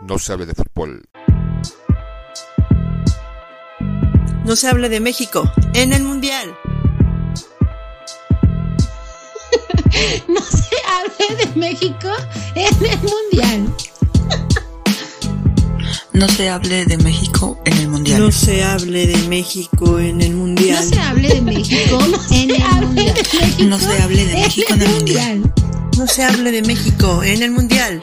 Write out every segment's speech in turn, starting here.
no se hable de fútbol. No se hable de México en el Mundial. no se hable de México en el Mundial. No se hable de México en el Mundial. No se hable de México en el Mundial. No se hable de México en el Mundial. No se hable de México en el Mundial. No se hable de México en el Mundial.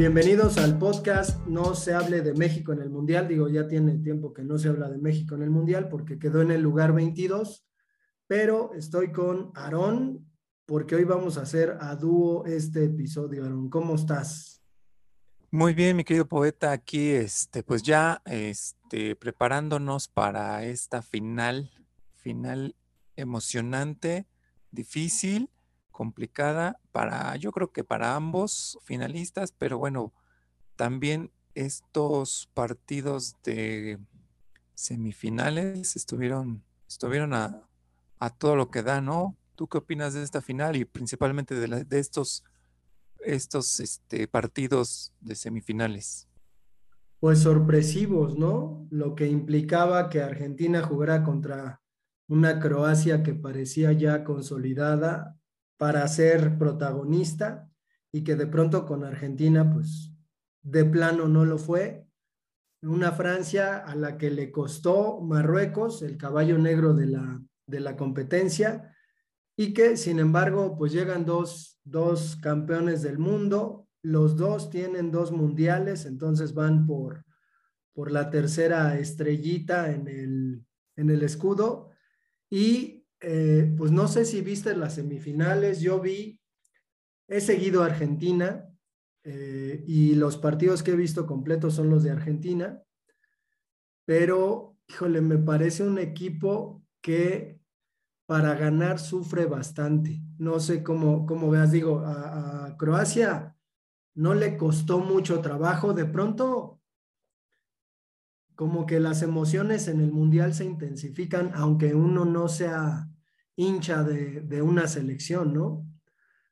Bienvenidos al podcast No se hable de México en el Mundial. Digo, ya tiene tiempo que no se habla de México en el Mundial porque quedó en el lugar 22, pero estoy con Aarón porque hoy vamos a hacer a dúo este episodio. Aarón, ¿cómo estás? Muy bien, mi querido poeta, aquí este, pues ya este, preparándonos para esta final, final emocionante, difícil complicada para, yo creo que para ambos finalistas, pero bueno, también estos partidos de semifinales estuvieron, estuvieron a, todo lo que da, ¿no? ¿Tú qué opinas de esta final y principalmente de, de estos, estos este, partidos de semifinales? Pues sorpresivos, ¿no? Lo que implicaba que Argentina jugara contra una Croacia que parecía ya consolidada para ser protagonista y que de pronto con Argentina, pues de plano no lo fue. Una Francia a la que le costó Marruecos, el caballo negro de la, de la competencia, y que sin embargo, pues llegan dos, dos campeones del mundo, los dos tienen dos mundiales, entonces van por, por la tercera estrellita en el, en el escudo. Y eh, pues no sé si viste las semifinales, yo vi, he seguido a Argentina eh, y los partidos que he visto completos son los de Argentina, pero, híjole, me parece un equipo que para ganar sufre bastante. No sé cómo, cómo veas, digo, a Croacia no le costó mucho trabajo, de pronto como que las emociones en el mundial se intensifican, aunque uno no sea hincha de, una selección, ¿no?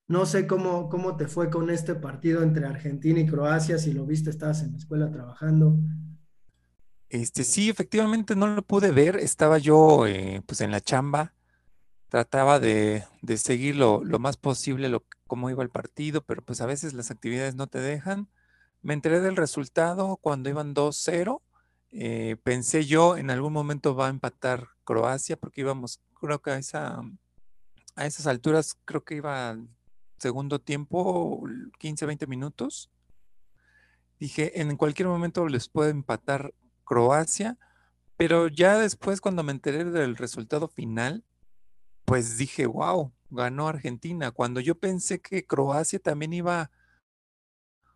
No sé cómo, cómo te fue con este partido entre Argentina y Croacia, si lo viste, estabas en la escuela trabajando. Este, sí, efectivamente no lo pude ver, estaba yo eh, pues en la chamba, trataba de, de seguir lo, más posible cómo iba el partido, pero pues a veces las actividades no te dejan. Me enteré del resultado cuando iban 2-0 eh, pensé yo en algún momento va a empatar Croacia porque íbamos, creo que a, esa, a esas alturas, creo que iba segundo tiempo, 15, 20 minutos. Dije, en cualquier momento les puede empatar Croacia, pero ya después cuando me enteré del resultado final, pues dije, wow, ganó Argentina. Cuando yo pensé que Croacia también iba,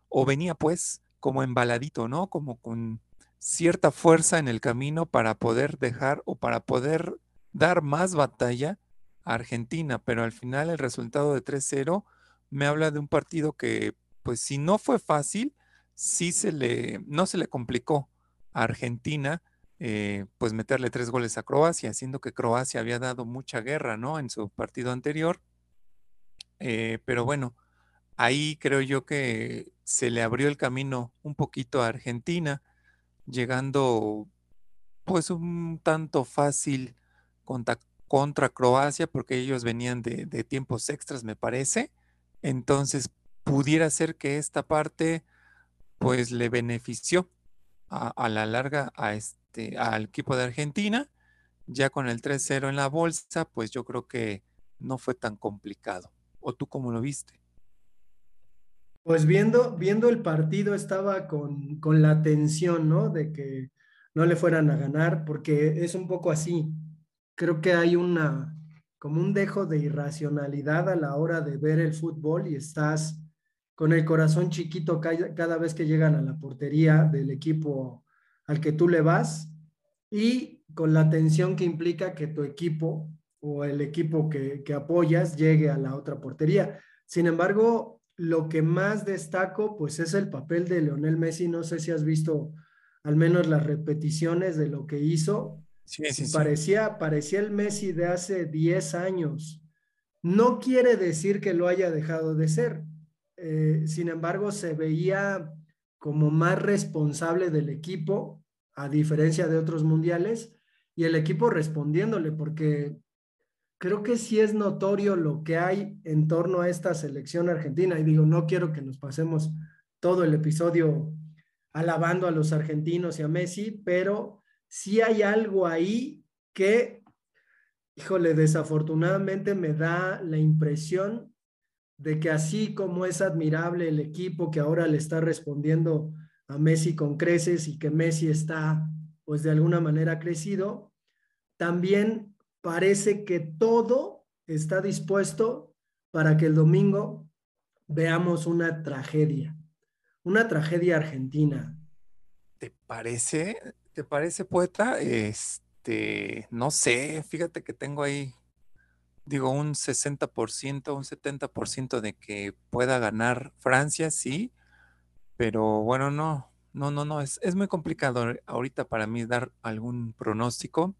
o venía pues como embaladito, ¿no? Como con cierta fuerza en el camino para poder dejar o para poder dar más batalla a Argentina, pero al final el resultado de 3-0 me habla de un partido que, pues si no fue fácil, sí se le, no se le complicó a Argentina, eh, pues meterle tres goles a Croacia, siendo que Croacia había dado mucha guerra, ¿no? En su partido anterior. Eh, pero bueno, ahí creo yo que se le abrió el camino un poquito a Argentina llegando pues un tanto fácil contra, Croacia porque ellos venían de, tiempos extras, me parece. Entonces pudiera ser que esta parte pues le benefició a, la larga a este, al equipo de Argentina. Ya con el 3-0 en la bolsa, pues yo creo que no fue tan complicado. ¿O tú cómo lo viste? Pues viendo, viendo el partido estaba con, con la tensión, ¿no? De que no le fueran a ganar, porque es un poco así. Creo que hay una, como un dejo de irracionalidad a la hora de ver el fútbol y estás con el corazón chiquito cada, vez que llegan a la portería del equipo al que tú le vas. y con la tensión que implica que tu equipo o el equipo que, que apoyas llegue a la otra portería. Sin embargo, lo que más destaco, pues es el papel de Leonel Messi. No sé si has visto al menos las repeticiones de lo que hizo. Sí, sí, sí. Parecía, parecía el Messi de hace 10 años. No quiere decir que lo haya dejado de ser. Eh, sin embargo, se veía como más responsable del equipo, a diferencia de otros mundiales, y el equipo respondiéndole, porque creo que sí es notorio lo que hay en torno a esta selección argentina. Y digo, no quiero que nos pasemos todo el episodio alabando a los argentinos y a Messi, pero sí hay algo ahí que, híjole, desafortunadamente me da la impresión de que así como es admirable el equipo que ahora le está respondiendo a Messi con creces y que Messi está, pues de alguna manera crecido, también parece que todo está dispuesto para que el domingo veamos una tragedia, una tragedia argentina. ¿Te parece? ¿Te parece, poeta? Este, no sé, fíjate que tengo ahí, digo, un 60%, un 70% de que pueda ganar Francia, sí, pero bueno, no, no, no, no, es, es muy complicado ahorita para mí dar algún pronóstico.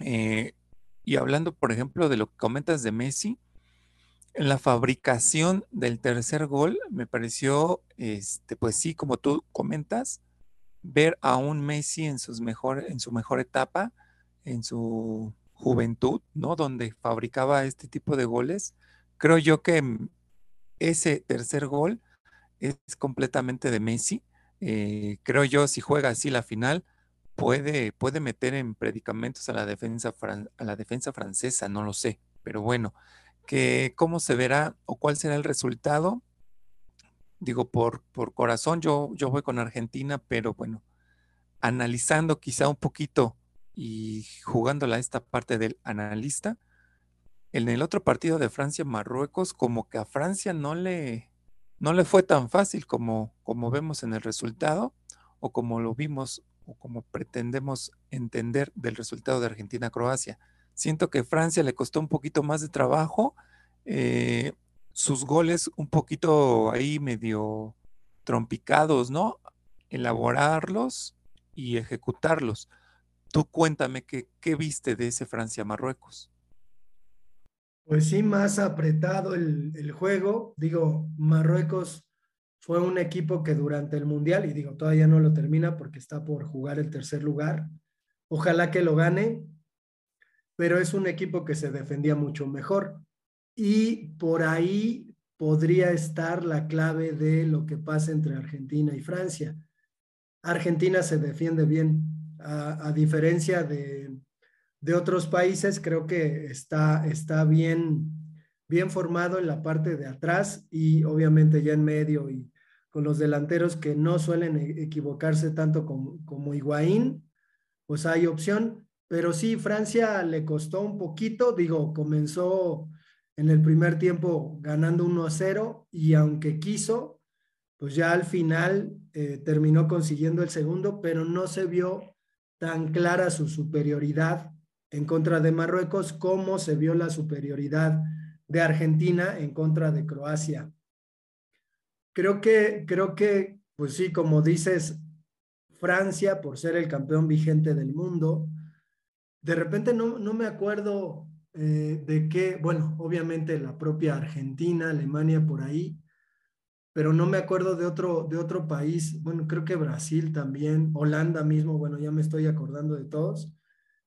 Eh, y hablando, por ejemplo, de lo que comentas de Messi, en la fabricación del tercer gol me pareció, este, pues sí, como tú comentas, ver a un Messi en, mejor, en su mejor etapa, en su juventud, ¿no? Donde fabricaba este tipo de goles. Creo yo que mm, ese tercer gol es completamente de Messi. Eh, creo yo, si juega así la final, puede, puede meter en predicamentos a la defensa, a la defensa francesa, no lo sé, pero bueno, que cómo se verá o cuál será el resultado. Digo, por, por corazón yo, yo voy con Argentina, pero bueno, analizando quizá un poquito y jugándola esta parte del analista, en el otro partido de Francia-Marruecos, como que a Francia no le, no le fue tan fácil como, como vemos en el resultado o como lo vimos o como pretendemos entender del resultado de Argentina-Croacia. Siento que Francia le costó un poquito más de trabajo, eh, sus goles un poquito ahí medio trompicados, ¿no? Elaborarlos y ejecutarlos. Tú cuéntame qué, qué viste de ese Francia-Marruecos. Pues sí, más apretado el, el juego. Digo, Marruecos fue un equipo que durante el Mundial, y digo, todavía no lo termina porque está por jugar el tercer lugar, ojalá que lo gane, pero es un equipo que se defendía mucho mejor. Y por ahí podría estar la clave de lo que pasa entre Argentina y Francia. Argentina se defiende bien, a, diferencia de, de, otros países, creo que está, está bien, bien formado en la parte de atrás y obviamente ya en medio y, con los delanteros que no suelen e-, equivocarse tanto como, como Higuaín, pues hay opción. Pero sí, Francia le costó un poquito, digo, comenzó en el primer tiempo ganando 1 a 0 y aunque quiso, pues ya al final eh, terminó consiguiendo el segundo, pero no se vio tan clara su superioridad en contra de Marruecos como se vio la superioridad de Argentina en contra de Croacia creo que, creo que, pues sí, como dices, Francia, por ser el campeón vigente del mundo, de repente no, no me acuerdo eh, de qué, bueno, obviamente la propia Argentina, Alemania por ahí, pero no me acuerdo de otro, de otro país, bueno, creo que Brasil también, Holanda mismo, bueno, ya me estoy acordando de todos,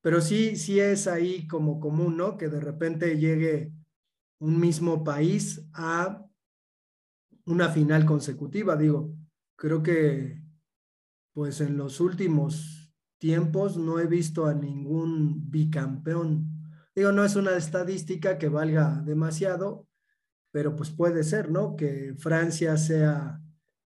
pero sí, sí es ahí como común, ¿no? Que de repente llegue un mismo país a una final consecutiva. Digo, creo que pues en los últimos tiempos no he visto a ningún bicampeón. Digo, no es una estadística que valga demasiado, pero pues puede ser, ¿no? Que Francia sea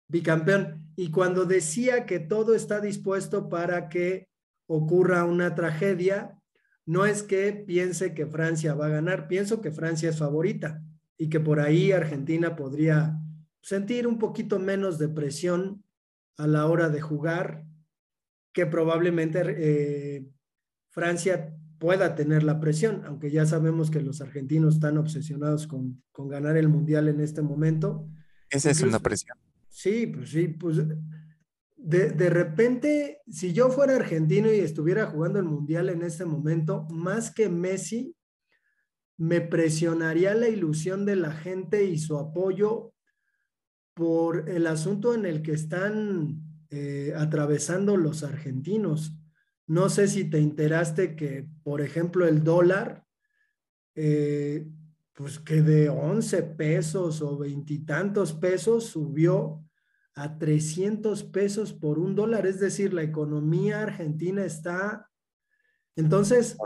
bicampeón. Y cuando decía que todo está dispuesto para que ocurra una tragedia, no es que piense que Francia va a ganar, pienso que Francia es favorita y que por ahí Argentina podría sentir un poquito menos de presión a la hora de jugar, que probablemente eh, Francia pueda tener la presión, aunque ya sabemos que los argentinos están obsesionados con, ganar el Mundial en este momento. Esa es una presión. Sí, pues sí, pues de, de, repente, si yo fuera argentino y estuviera jugando el Mundial en este momento, más que Messi, me presionaría la ilusión de la gente y su apoyo por el asunto en el que están eh, atravesando los argentinos. No sé si te enteraste que, por ejemplo, el dólar, eh, pues que de 11 pesos o veintitantos pesos subió a 300 pesos por un dólar. Es decir, la economía argentina está, entonces,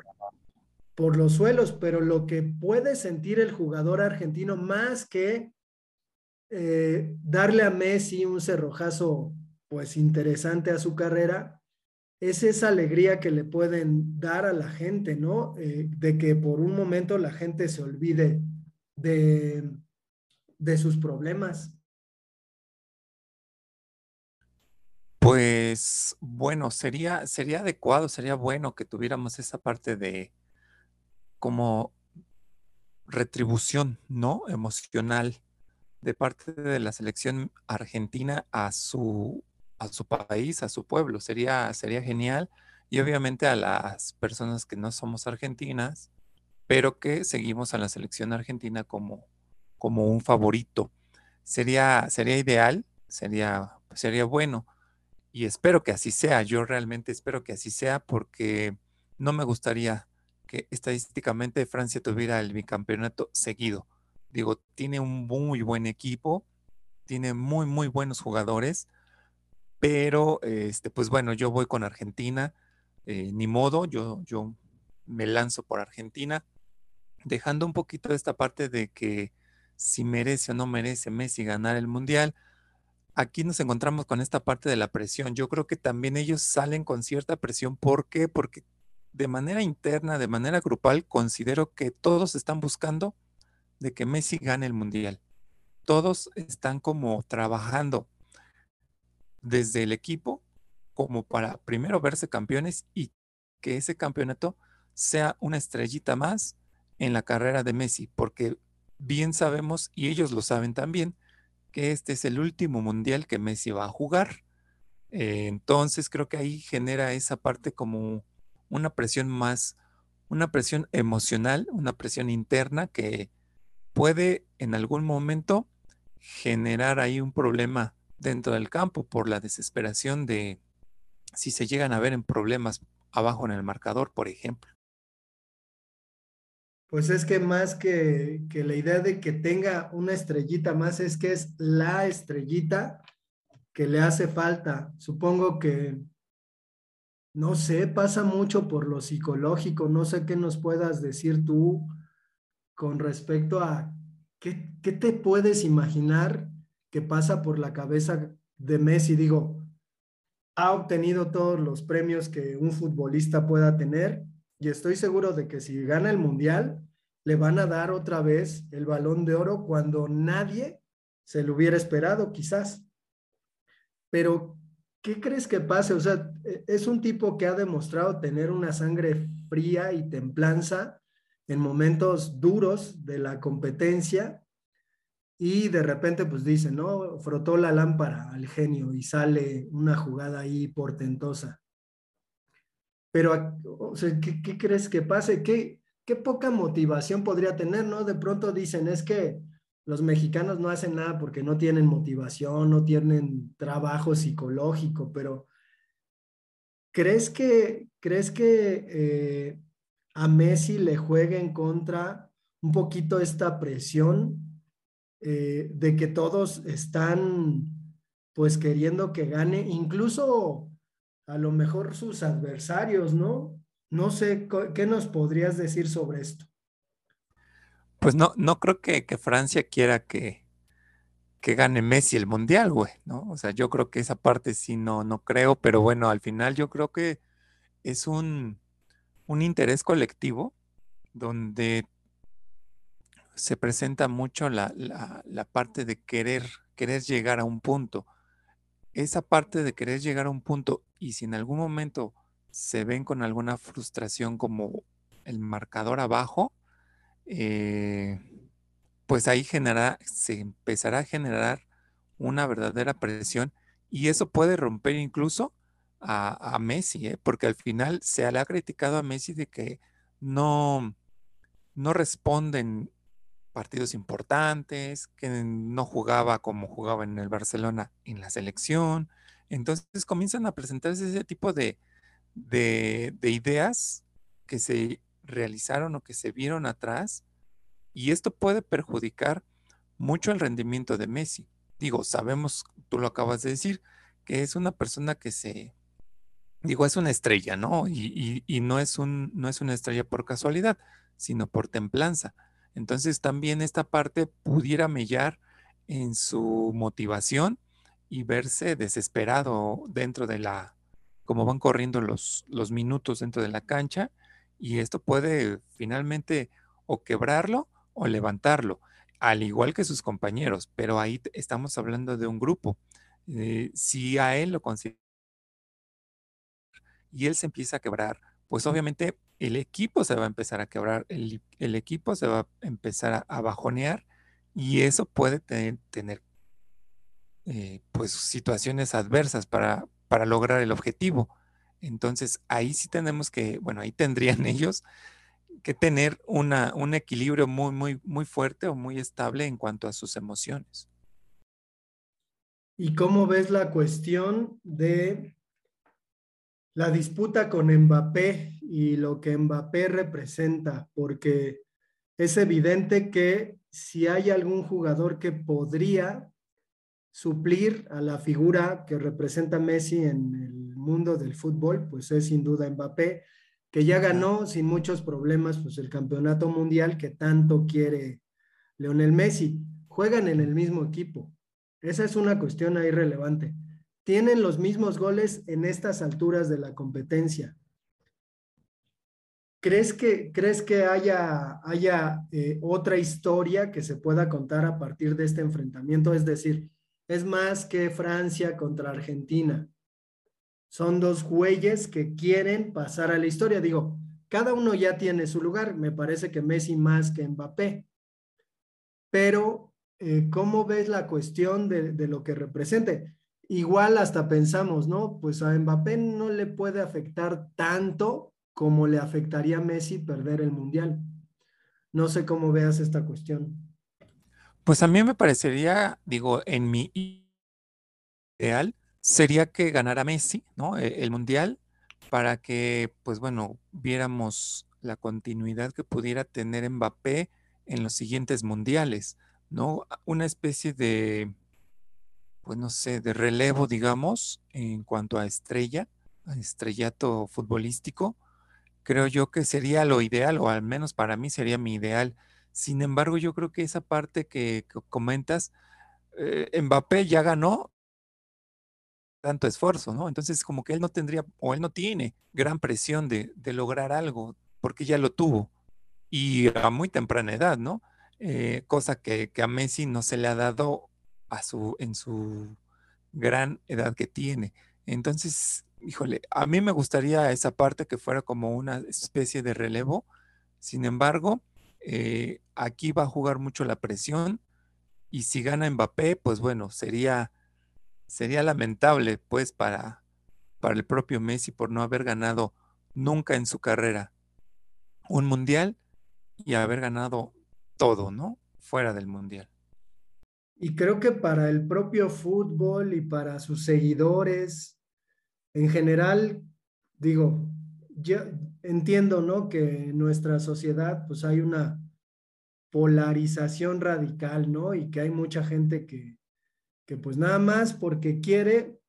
por los suelos, pero lo que puede sentir el jugador argentino más que eh, darle a Messi un cerrojazo pues interesante a su carrera, es esa alegría que le pueden dar a la gente, ¿no? Eh, de que por un momento la gente se olvide de, de sus problemas. Pues bueno, sería, sería adecuado, sería bueno que tuviéramos esa parte de como retribución, ¿no? Emocional de parte de la selección argentina a su, a su país, a su pueblo. Sería, sería genial. Y obviamente a las personas que no somos argentinas, pero que seguimos a la selección argentina como, como un favorito. Sería, sería ideal, sería, sería bueno. Y espero que así sea. Yo realmente espero que así sea porque no me gustaría que estadísticamente Francia tuviera el bicampeonato seguido. Digo, tiene un muy buen equipo, tiene muy, muy buenos jugadores, pero, este, pues bueno, yo voy con Argentina, eh, ni modo, yo, yo me lanzo por Argentina, dejando un poquito esta parte de que si merece o no merece Messi ganar el Mundial, aquí nos encontramos con esta parte de la presión. Yo creo que también ellos salen con cierta presión. ¿Por qué? Porque de manera interna, de manera grupal, considero que todos están buscando de que Messi gane el Mundial. Todos están como trabajando desde el equipo como para primero verse campeones y que ese campeonato sea una estrellita más en la carrera de Messi, porque bien sabemos, y ellos lo saben también, que este es el último mundial que Messi va a jugar. Eh, entonces creo que ahí genera esa parte como una presión más, una presión emocional, una presión interna que puede en algún momento generar ahí un problema dentro del campo por la desesperación de si se llegan a ver en problemas abajo en el marcador, por ejemplo. Pues es que más que, que, la idea de que tenga una estrellita más, es que es la estrellita que le hace falta. Supongo que, no sé, pasa mucho por lo psicológico, no sé qué nos puedas decir tú con respecto a qué, te puedes imaginar que pasa por la cabeza de Messi. Digo, ha obtenido todos los premios que un futbolista pueda tener y estoy seguro de que si gana el mundial, le van a dar otra vez el balón de oro cuando nadie se lo hubiera esperado, quizás. Pero, ¿qué crees que pase? O sea, e, es un tipo que ha demostrado tener una sangre fría y templanza en momentos duros de la competencia y de repente pues dice, ¿no? Frotó la lámpara al genio y sale una jugada ahí portentosa. Pero, o sea, ¿qué, crees que pase? ¿Qué, ¿Qué poca motivación podría tener, no? De pronto dicen, es que los mexicanos no hacen nada porque no tienen motivación, no tienen trabajo psicológico, pero ¿crees que, crees que eh, a Messi le juegue en contra un poquito esta presión eh, de que todos están pues queriendo que gane, incluso a lo mejor sus adversarios, ¿no? No sé, ¿qué nos podrías decir sobre esto? Pues no, no creo que, Francia quiera que, que gane Messi el mundial, güey, ¿no? O sea, yo creo que esa parte sí no, no creo, pero bueno, al final yo creo que es un, un interés colectivo donde se presenta mucho la, parte de querer, querer llegar a un punto. Esa parte de querer llegar a un punto y si en algún momento se ven con alguna frustración como el marcador abajo, eh, pues ahí genera, se empezará a generar una verdadera presión y eso puede romper incluso a, Messi, ¿eh? porque al final se le ha criticado a Messi de que no, no responden partidos importantes, que no jugaba como jugaba en el Barcelona en la selección. Entonces comienzan a presentarse ese tipo de, de, ideas que se realizaron o que se vieron atrás y esto puede perjudicar mucho el rendimiento de Messi. Digo, sabemos, tú lo acabas de decir, que es una persona que se, digo, es una estrella, ¿no? Y, y, no, es un, no es una estrella por casualidad, sino por templanza. Entonces también esta parte pudiera mellar en su motivación y verse desesperado dentro de la, como van corriendo los, los minutos dentro de la cancha, y esto puede finalmente o quebrarlo o levantarlo, al igual que sus compañeros, pero ahí estamos hablando de un grupo. Eh, si a él lo considera y él se empieza a quebrar, pues obviamente el equipo se va a empezar a quebrar, el, equipo se va a empezar a, bajonear y eso puede tener, eh, pues situaciones adversas para, para lograr el objetivo. Entonces ahí sí tenemos que, bueno, ahí tendrían ellos que tener una, un equilibrio muy, muy, muy fuerte o muy estable en cuanto a sus emociones. ¿Y cómo ves la cuestión de la disputa con Mbappé y lo que Mbappé representa? Porque es evidente que si hay algún jugador que podría suplir a la figura que representa Messi en el mundo del fútbol, pues es sin duda Mbappé, que ya ganó sin muchos problemas pues el campeonato mundial que tanto quiere Leonel Messi. Juegan en el mismo equipo. Esa es una cuestión ahí relevante. Tienen los mismos goles en estas alturas de la competencia. ¿Crees que, crees que haya, haya eh, otra historia que se pueda contar a partir de este enfrentamiento? Es decir, es más que Francia contra Argentina. Son dos güeyes que quieren pasar a la historia. Digo, cada uno ya tiene su lugar. Me parece que Messi más que Mbappé. Pero, eh, ¿cómo ves la cuestión de, de lo que represente? Igual hasta pensamos, ¿no? Pues a Mbappé no le puede afectar tanto como le afectaría a Messi perder el Mundial. No sé cómo veas esta cuestión. Pues a mí me parecería, digo, en mi ideal, sería que ganara Messi, ¿no? E, el Mundial, para que, pues bueno, viéramos la continuidad que pudiera tener Mbappé en los siguientes mundiales, ¿no? Una especie de, pues no sé, de relevo, digamos, en cuanto a estrella, a estrellato futbolístico, creo yo que sería lo ideal, o al menos para mí sería mi ideal. Sin embargo, yo creo que esa parte que, comentas, eh, Mbappé ya ganó tanto esfuerzo, ¿no? Entonces, como que él no tendría, o él no tiene gran presión de, lograr algo, porque ya lo tuvo, y a muy temprana edad, ¿no? Eh, cosa que, a Messi no se le ha dado a su, en su gran edad que tiene. Entonces, híjole, a mí me gustaría esa parte que fuera como una especie de relevo. Sin embargo, eh, aquí va a jugar mucho la presión y si gana Mbappé, pues bueno, sería sería lamentable, pues, para, para el propio Messi por no haber ganado nunca en su carrera un mundial y haber ganado todo, ¿no? Fuera del mundial. Y creo que para el propio fútbol y para sus seguidores, en general, digo, entiendo, ¿no? Que en nuestra sociedad, pues hay una polarización radical, ¿no? Y que hay mucha gente que, que pues nada más porque quiere,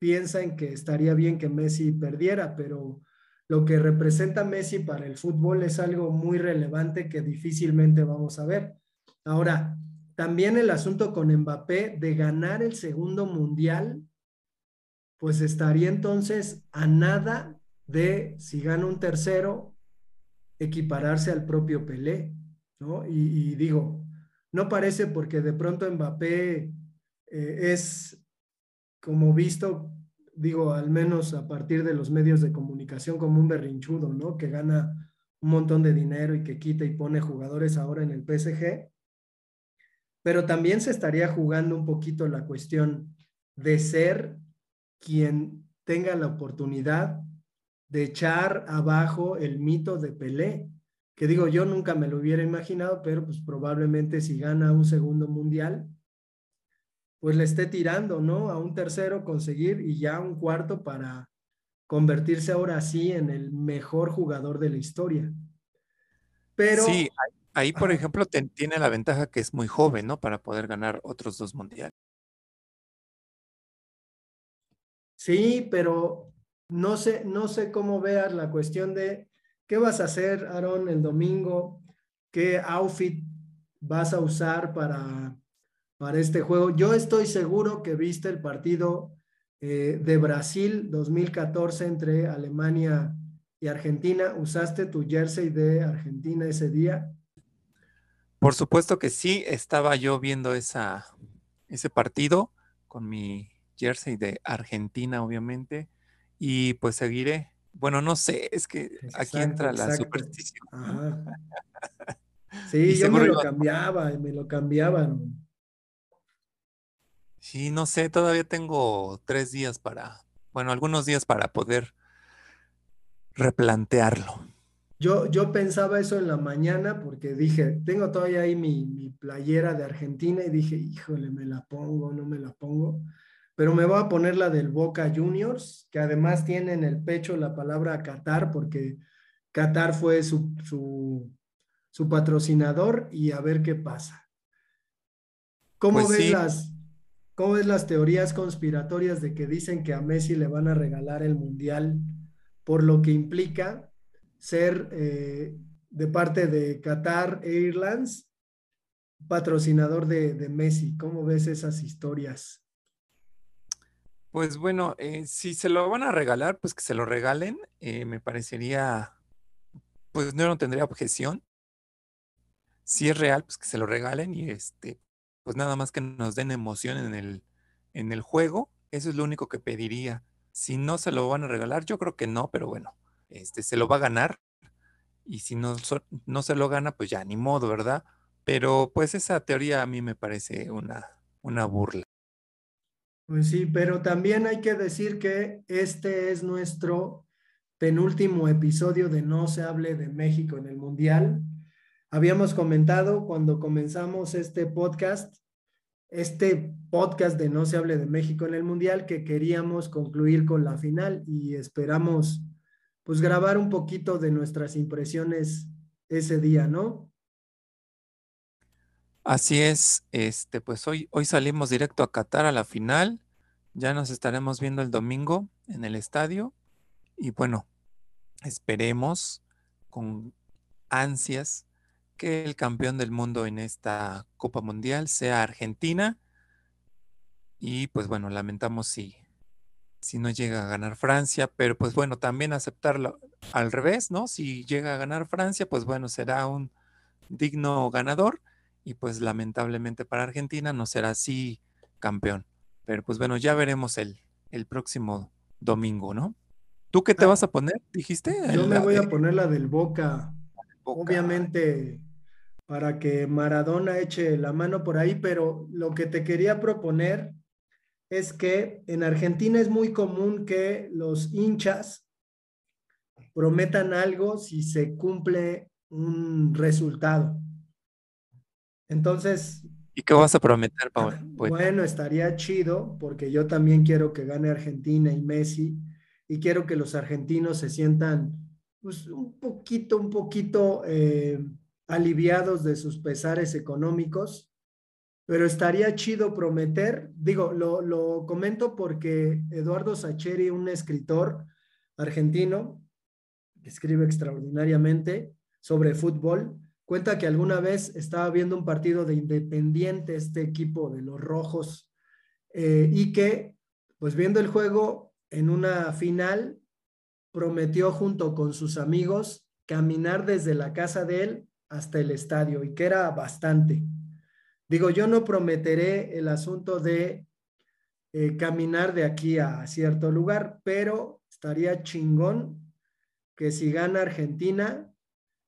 piensa en que estaría bien que Messi perdiera, pero lo que representa Messi para el fútbol es algo muy relevante que difícilmente vamos a ver. Ahora, también el asunto con Mbappé de ganar el segundo mundial, pues estaría entonces a nada de, si gana un tercero, equipararse al propio Pelé, ¿no? Y, digo, no parece porque de pronto Mbappé eh, es como visto digo, al menos a partir de los medios de comunicación como un berrinchudo, ¿no? Que gana un montón de dinero y que quita y pone jugadores ahora en el PSG. Pero también se estaría jugando un poquito la cuestión de ser quien tenga la oportunidad de echar abajo el mito de Pelé, que digo, yo nunca me lo hubiera imaginado, pero pues probablemente si gana un segundo mundial, pues le esté tirando, ¿no? A un tercero conseguir y ya un cuarto para convertirse ahora sí en el mejor jugador de la historia. Pero... Sí, ahí, por ejemplo, tiene la ventaja que es muy joven, ¿no? Para poder ganar otros dos mundiales. Sí, pero no sé, no sé cómo veas la cuestión de qué vas a hacer, Aaron, el domingo, qué outfit vas a usar para para este juego. Yo estoy seguro que viste el partido eh, de Brasil 2014 entre Alemania y Argentina. ¿Usaste tu jersey de Argentina ese día? Por supuesto que sí, estaba yo viendo esa, ese partido con mi jersey de Argentina, obviamente, y pues seguiré. Bueno, no sé, es que aquí entra la superstición. Sí, yo me lo cambiaba, me lo cambiaban. Sí, no sé, todavía tengo tres días para, bueno, algunos días para poder replantearlo. Yo, yo pensaba eso en la mañana porque dije, tengo todavía ahí mi, mi playera de Argentina y dije, híjole, me la pongo, no me la pongo, pero me voy a poner la del Boca Juniors, que además tiene en el pecho la palabra Qatar porque Qatar fue su, su, su patrocinador y a ver qué pasa. ¿Cómo pues ves las, ¿Cómo ves las teorías conspiratorias de que dicen que a Messi le van a regalar el Mundial por lo que implica ser eh, de parte de Qatar Airlines patrocinador de, Messi? ¿Cómo ves esas historias? Pues bueno, eh, si se lo van a regalar, pues que se lo regalen. Eh, me parecería, pues no, no tendría objeción. Si es real, pues que se lo regalen y este, pues nada más que nos den emoción en el, en el juego. Eso es lo único que pediría. Si no se lo van a regalar, yo creo que no, pero bueno, este se lo va a ganar. Y si no, no se lo gana, pues ya ni modo, ¿verdad? Pero pues esa teoría a mí me parece una, una burla. Pues sí, pero también hay que decir que este es nuestro penúltimo episodio de No se hable de México en el Mundial. Habíamos comentado cuando comenzamos este podcast, este podcast de No se hable de México en el Mundial, que queríamos concluir con la final y esperamos pues grabar un poquito de nuestras impresiones ese día, ¿no? Así es, este, pues hoy, hoy salimos directo a Qatar a la final. Ya nos estaremos viendo el domingo en el estadio. Y bueno, esperemos con ansias que el campeón del mundo en esta Copa Mundial sea Argentina. Y pues bueno, lamentamos si, si no llega a ganar Francia, pero pues bueno, también aceptarlo al revés, ¿no? Si llega a ganar Francia, pues bueno, será un digno ganador y pues lamentablemente para Argentina no será así campeón. Pero pues bueno, ya veremos el, el próximo domingo, ¿no? ¿Tú qué te ah. vas a poner? ¿Dijiste? Yo me voy a poner la del Boca. Obviamente para que Maradona eche la mano por ahí, pero lo que te quería proponer es que en Argentina es muy común que los hinchas prometan algo si se cumple un resultado. Entonces... ¿Y qué vas a prometer, Paul? Bueno, estaría chido porque yo también quiero que gane Argentina y Messi y quiero que los argentinos se sientan pues, un poquito, un poquito... Eh, aliviados de sus pesares económicos, pero estaría chido prometer, digo, lo, comento porque Eduardo Sacheri, un escritor argentino, que escribe extraordinariamente sobre fútbol, cuenta que alguna vez estaba viendo un partido de Independiente, este equipo de los rojos, eh, y que, pues viendo el juego en una final, prometió junto con sus amigos caminar desde la casa de él hasta el estadio y que era bastante. Digo, yo no prometeré el asunto de eh, caminar de aquí a cierto lugar, pero estaría chingón que si gana Argentina,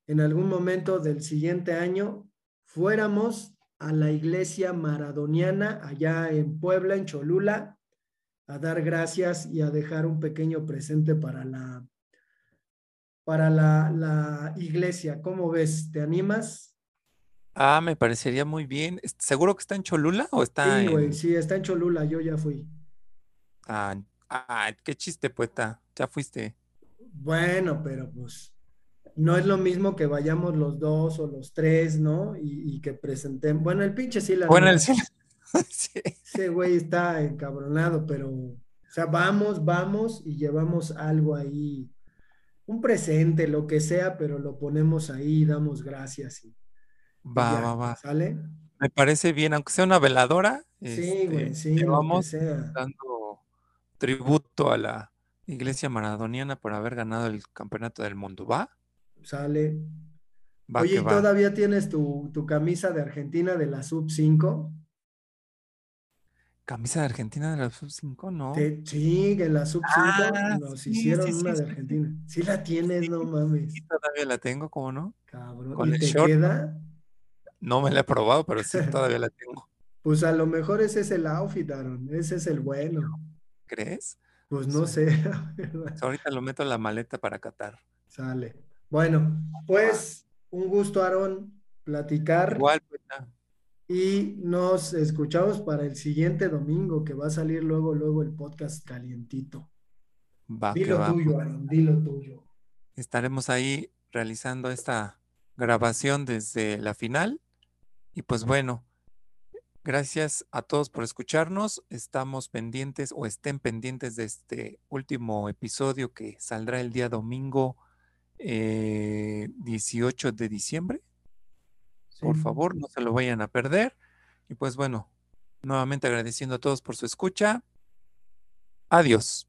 en algún momento del siguiente año, fuéramos a la iglesia maradoniana allá en Puebla, en Cholula, a dar gracias y a dejar un pequeño presente para la, para la, la iglesia. ¿Cómo ves? ¿Te animas? Ah, me parecería muy bien. ¿Es- ¿Seguro que está en Cholula o está Sí, güey, en... sí, está en Cholula, yo ya fui. Ah, ah, qué chiste, poeta. Ya fuiste. Bueno, pero pues no es lo mismo que vayamos los dos o los tres, ¿no? Y, y que presentemos. Bueno, el pinche sí la Bueno, el cielo. Sí. Ese güey está encabronado, pero, o sea, vamos, vamos y llevamos algo ahí, un presente, lo que sea, pero lo ponemos ahí, damos gracias y Va, ya, va, va. ¿sale? Me parece bien, aunque sea una veladora, Sí, güey, este, sí, que llevamos sea. dando tributo a la iglesia maradoniana por haber ganado el campeonato del mundo. ¿Va? Sale. Va Oye, ¿y todavía tienes tu, tu camisa de Argentina de la Sub 5? Camisa de Argentina de la sub-5, ¿no? Te- sí, que en la Sub 5 Ah, nos sí, hicieron sí, sí, una de sí, Argentina. Sí la tienes, no mames, Sí, todavía la tengo, ¿cómo no? cabrón. Con ¿Y el te short, ¿no? queda? No me la he probado, pero sí, todavía la tengo. Pues a lo mejor ese es el outfit, Aaron. Ese es el bueno. ¿Crees? Pues no Pues, sé, pues ahorita lo meto en la maleta para Qatar. Sale. Bueno, pues un gusto, Aaron, platicar Igual, poeta. y nos escuchamos para el siguiente domingo que va a salir luego, luego el podcast calientito. Va Dilo tuyo, pues. Aaron, dilo tuyo. Estaremos ahí realizando esta grabación desde la final. Y pues bueno, gracias a todos por escucharnos. Estamos pendientes o estén pendientes de este último episodio que saldrá el día domingo eh, 18 de diciembre. Por favor, no se lo vayan a perder. Y pues bueno, nuevamente agradeciendo a todos por su escucha. Adiós.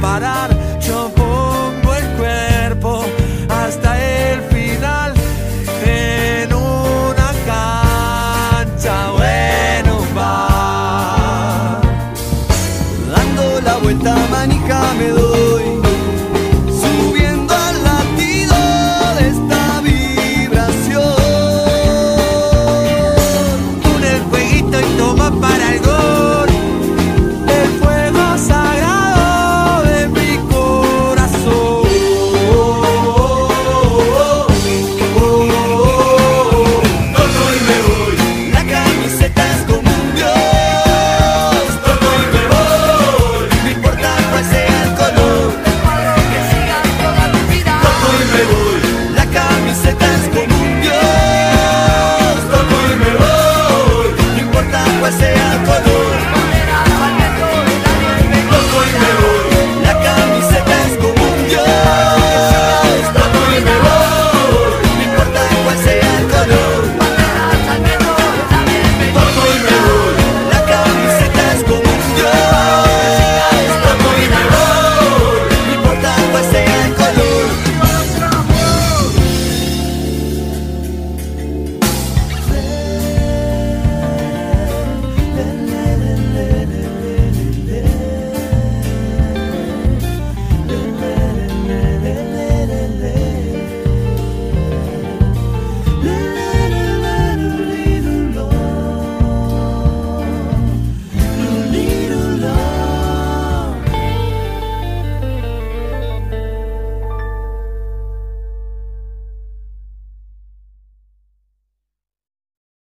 parar. pues sea